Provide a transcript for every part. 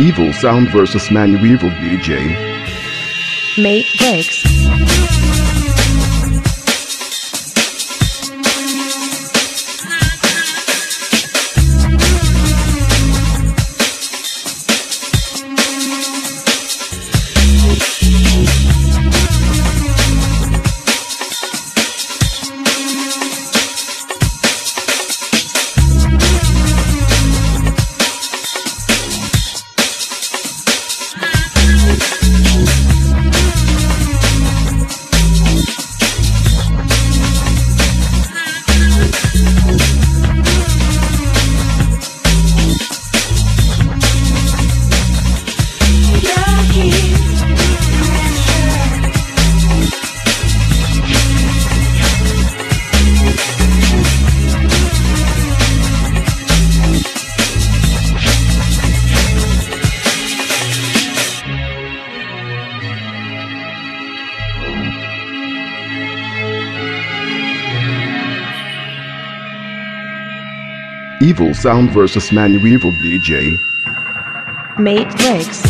Evil Sound versus Manu Evil DJ. Matrix. Evil Sound versus Manu Evil DJ. Matrix.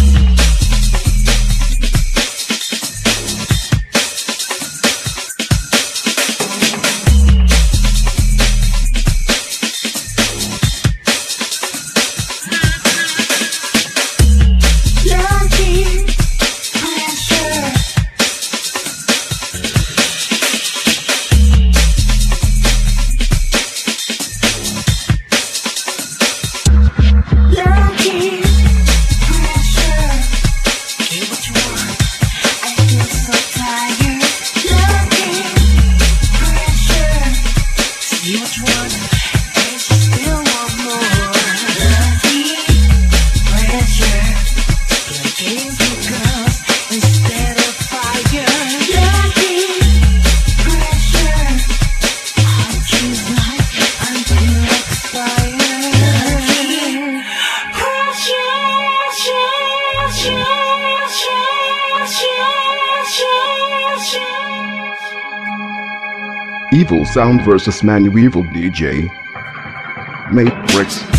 Evil Sound versus Manu Evil DJ. Matrix.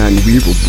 Sound vs. Manu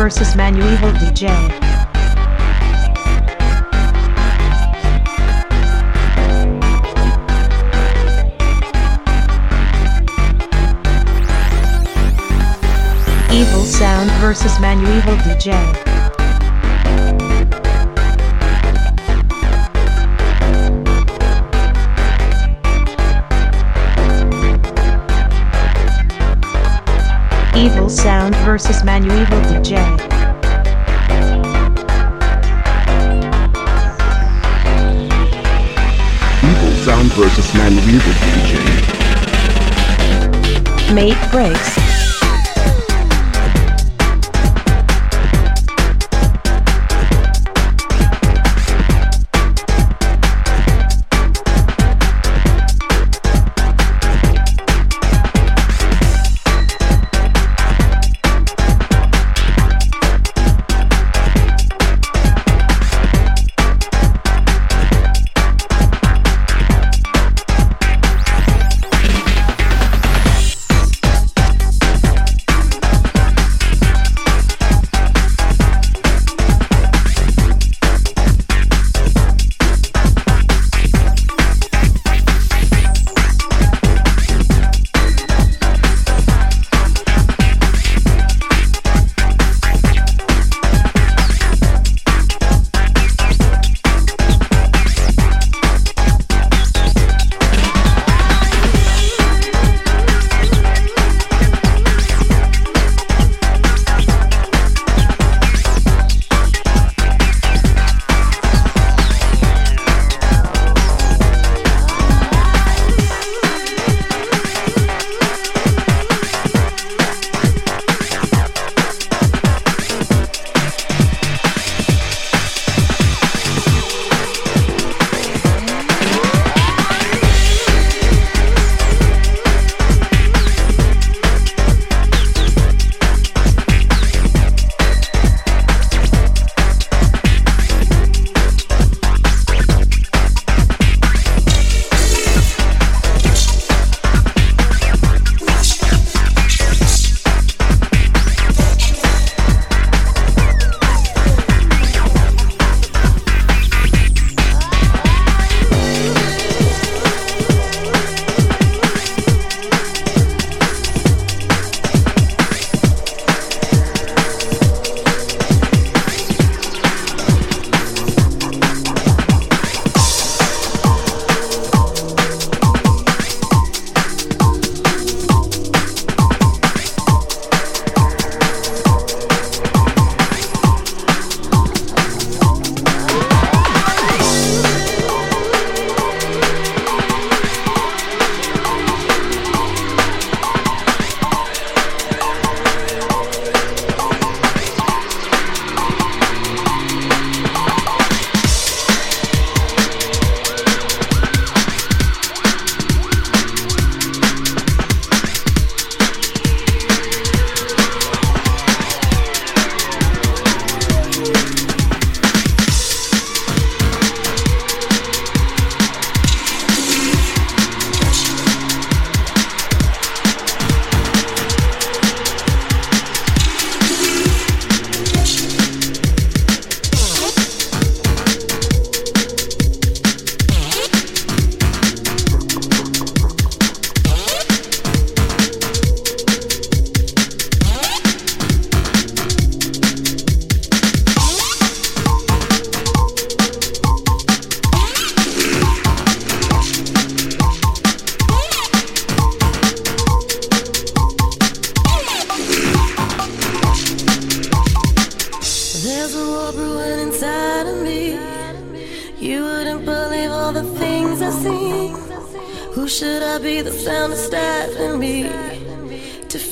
Sound vs. Manu Evil DJ. Evil Sound vs. Manu Evil DJ. Sound vs. Manu Evil DJ. Evil Sound vs. Manu Evil DJ. Mate Breakz.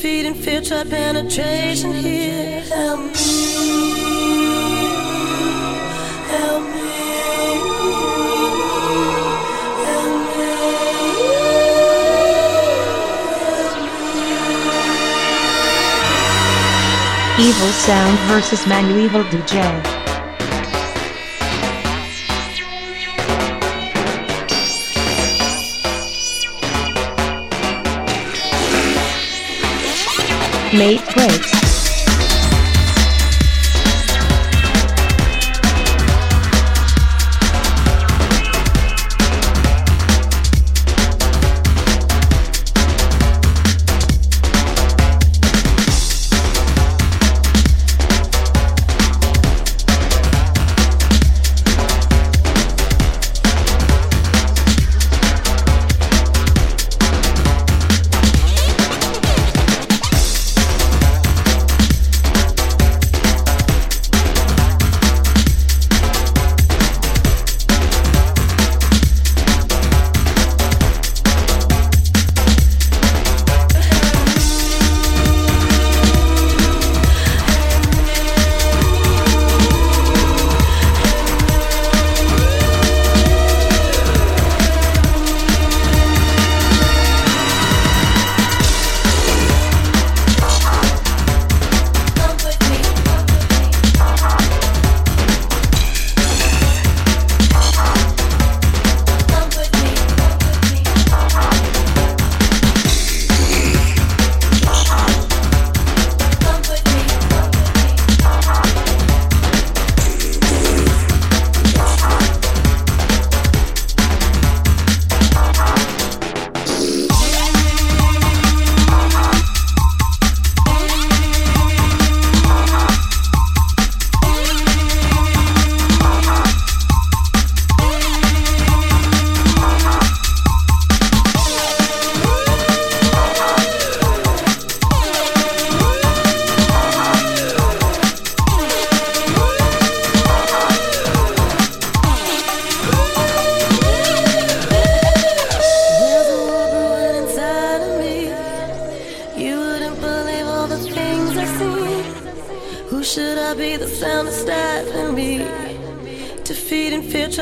Defeat and fear, try penetration here. Help me. Help me. Evil Sound versus Manu Evil DJ. Mate Breakz.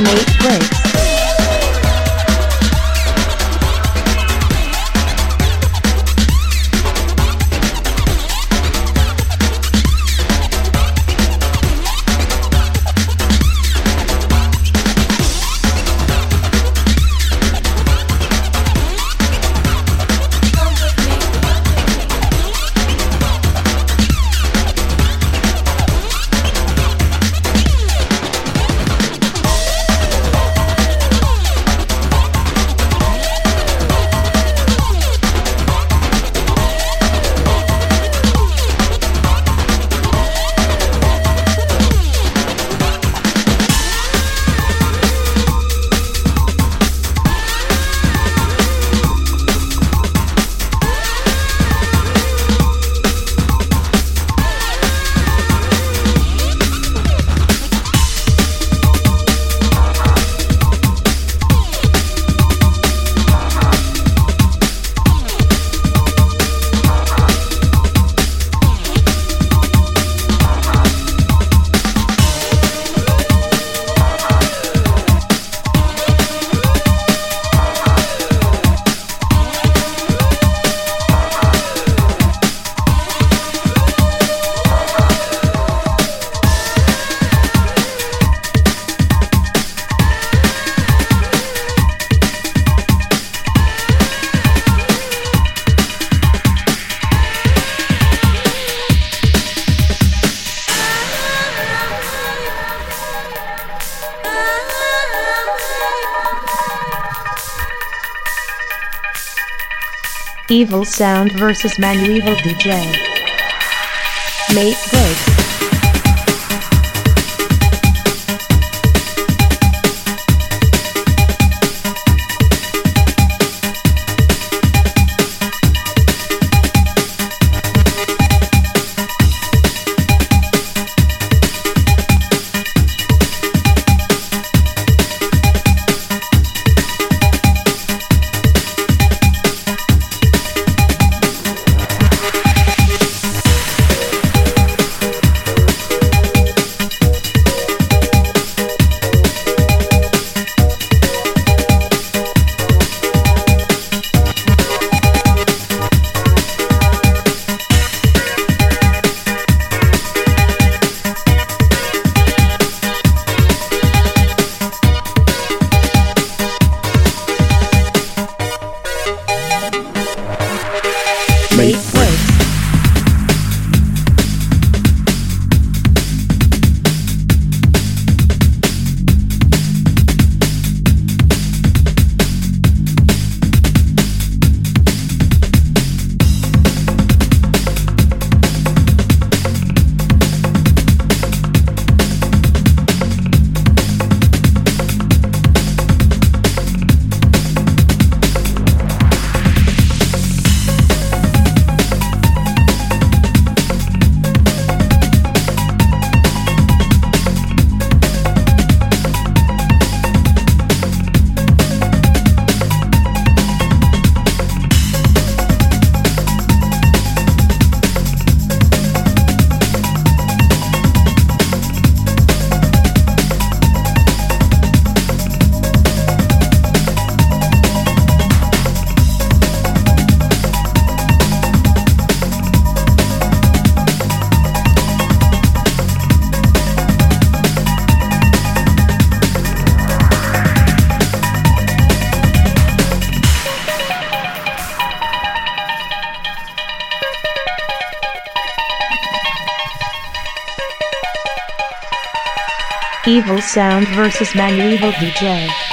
Mate Breakz. Evil Sound versus Manu Evil DJ. Mate Breakz. Evil Sound versus Manu Evil DJ.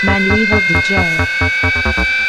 Sound versus Manu Evil DJ.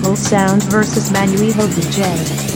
Evil Sound versus Manu Evil DJ.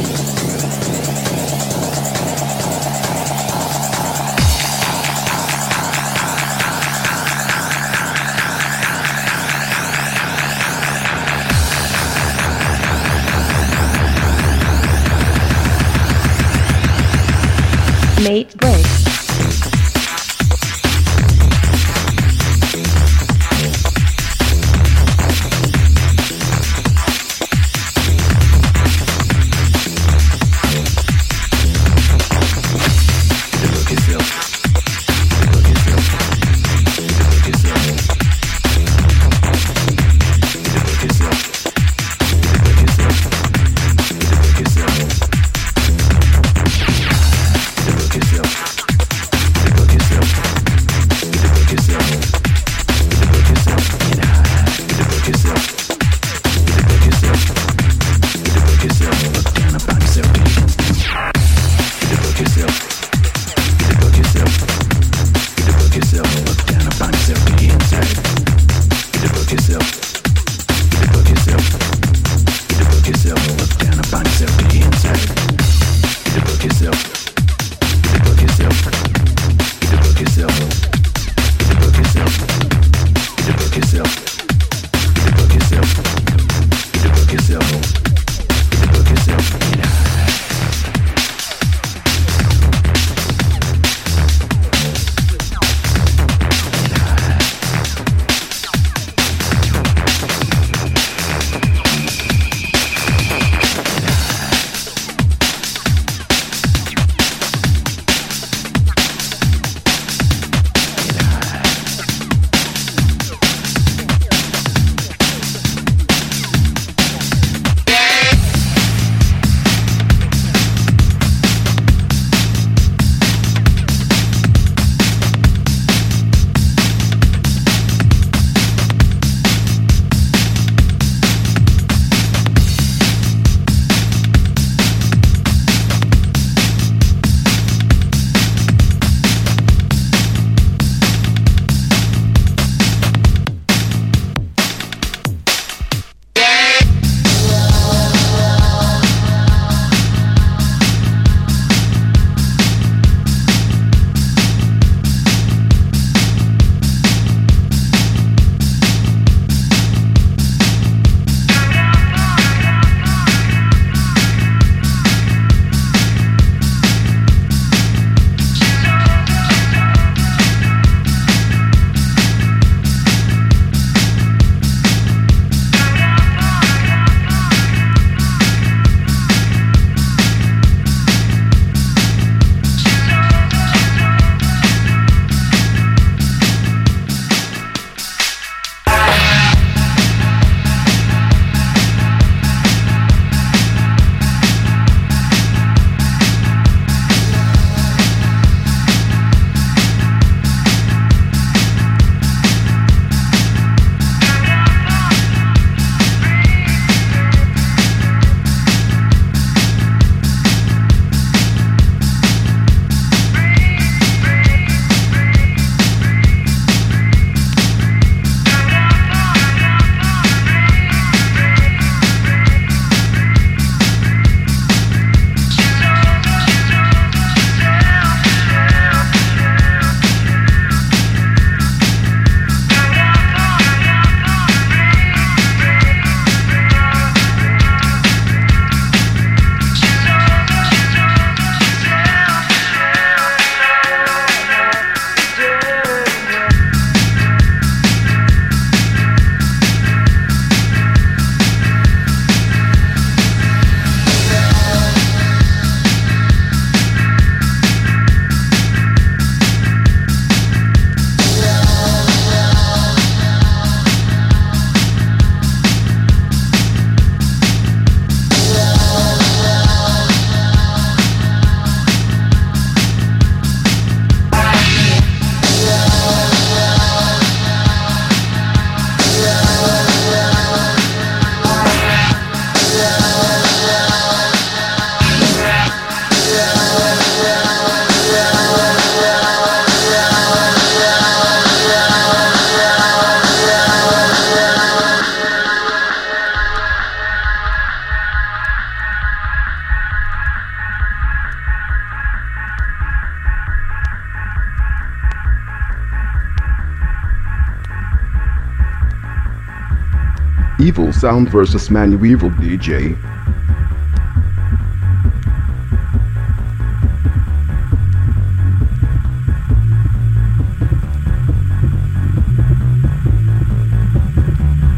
Sound versus Manu Evil DJ.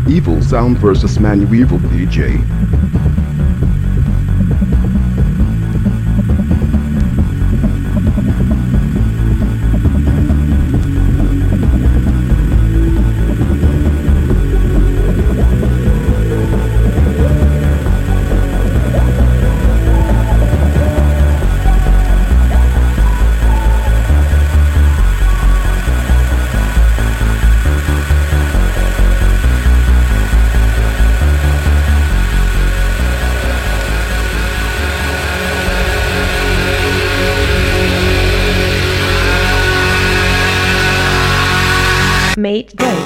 Evil Sound versus Manu Evil DJ. Mate Dopes.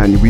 Sound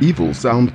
Evil Sound.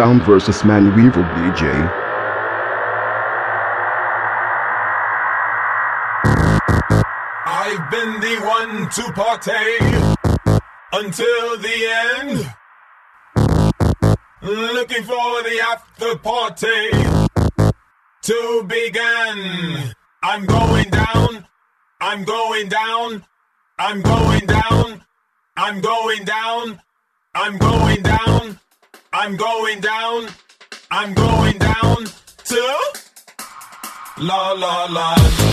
Sound versus Manu Evil DJ. I've been the one to partake until the end. Looking for the after party to begin. I'm going down. I'm going down. I'm going down. I'm going down. I'm going down. I'm going down. I'm going down to La La La.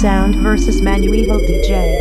Sound versus ManuEvil DJ.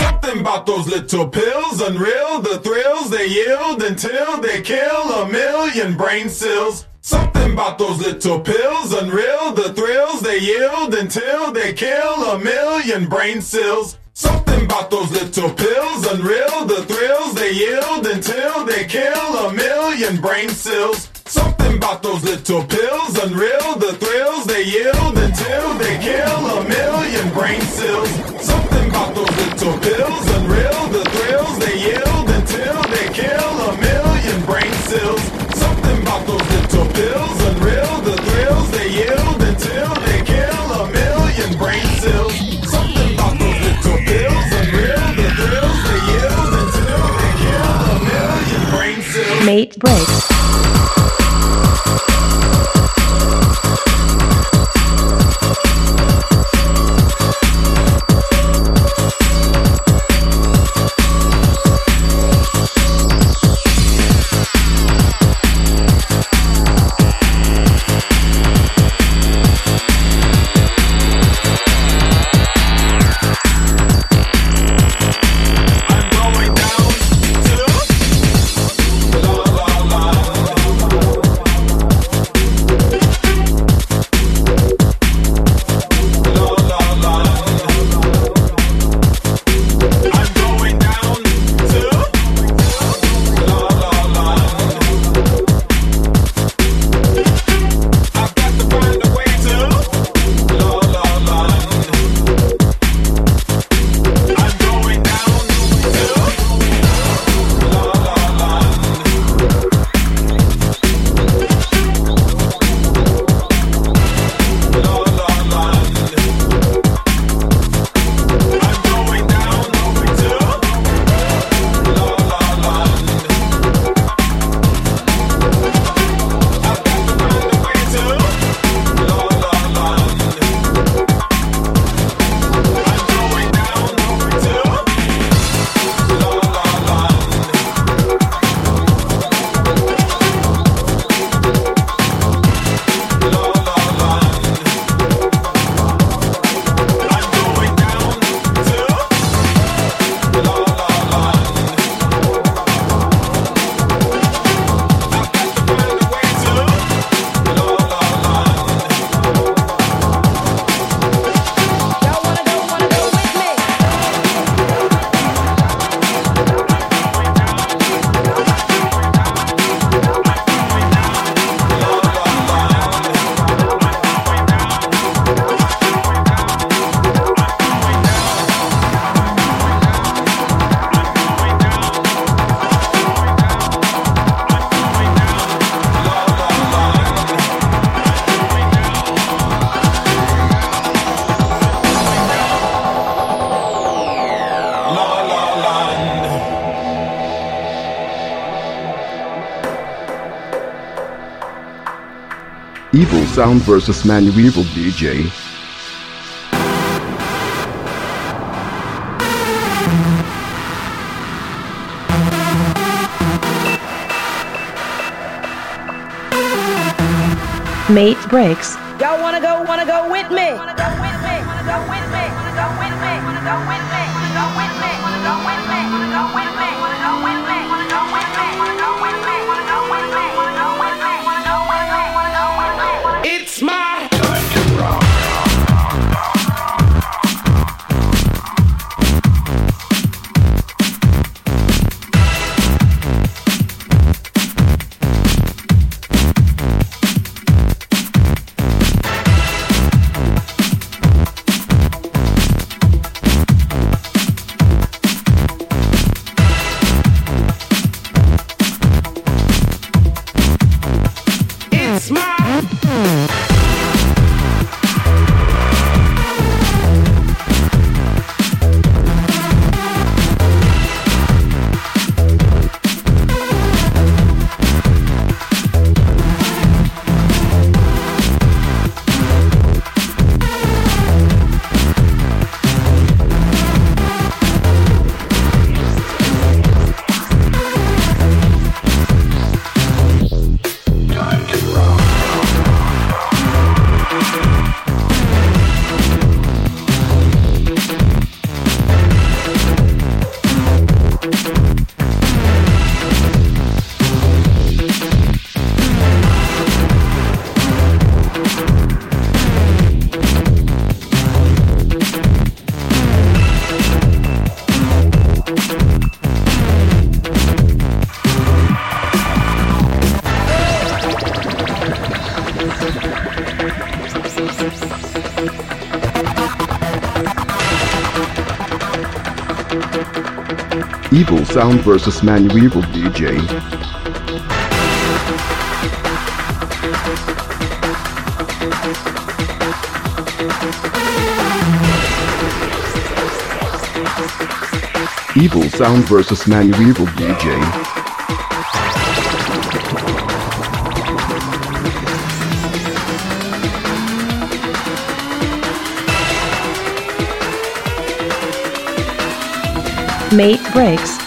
Something about those little pills, unreal, the thrills they yield until they kill a million brain cells. Something about those little pills, unreal, the thrills they yield until they kill a million brain cells. Something about those little pills, unreal, the thrills they yield until they kill a million brain cells. Something about those little pills, unreal, the thrills they yield until they kill a million brain cells. Something about those little pills, unreal the thrills. They yield until they kill a million brain cells. Something about those little pills, unreal the thrills. They yield until they kill a million brain cells. Something about those little pills, unreal the thrills. They yield until they kill a million brain cells. Mate Breakz. Sound versus Man Weevil DJ. Mate Breakz. Y'all wanna go, wanna go with me? Wanna go with me? Wanna go with me? Wanna go with me? Wanna go with me? Wanna go with me? Sound versus ManuEvil DJ. EvilSound versus ManuEvil DJ. Mate Breakz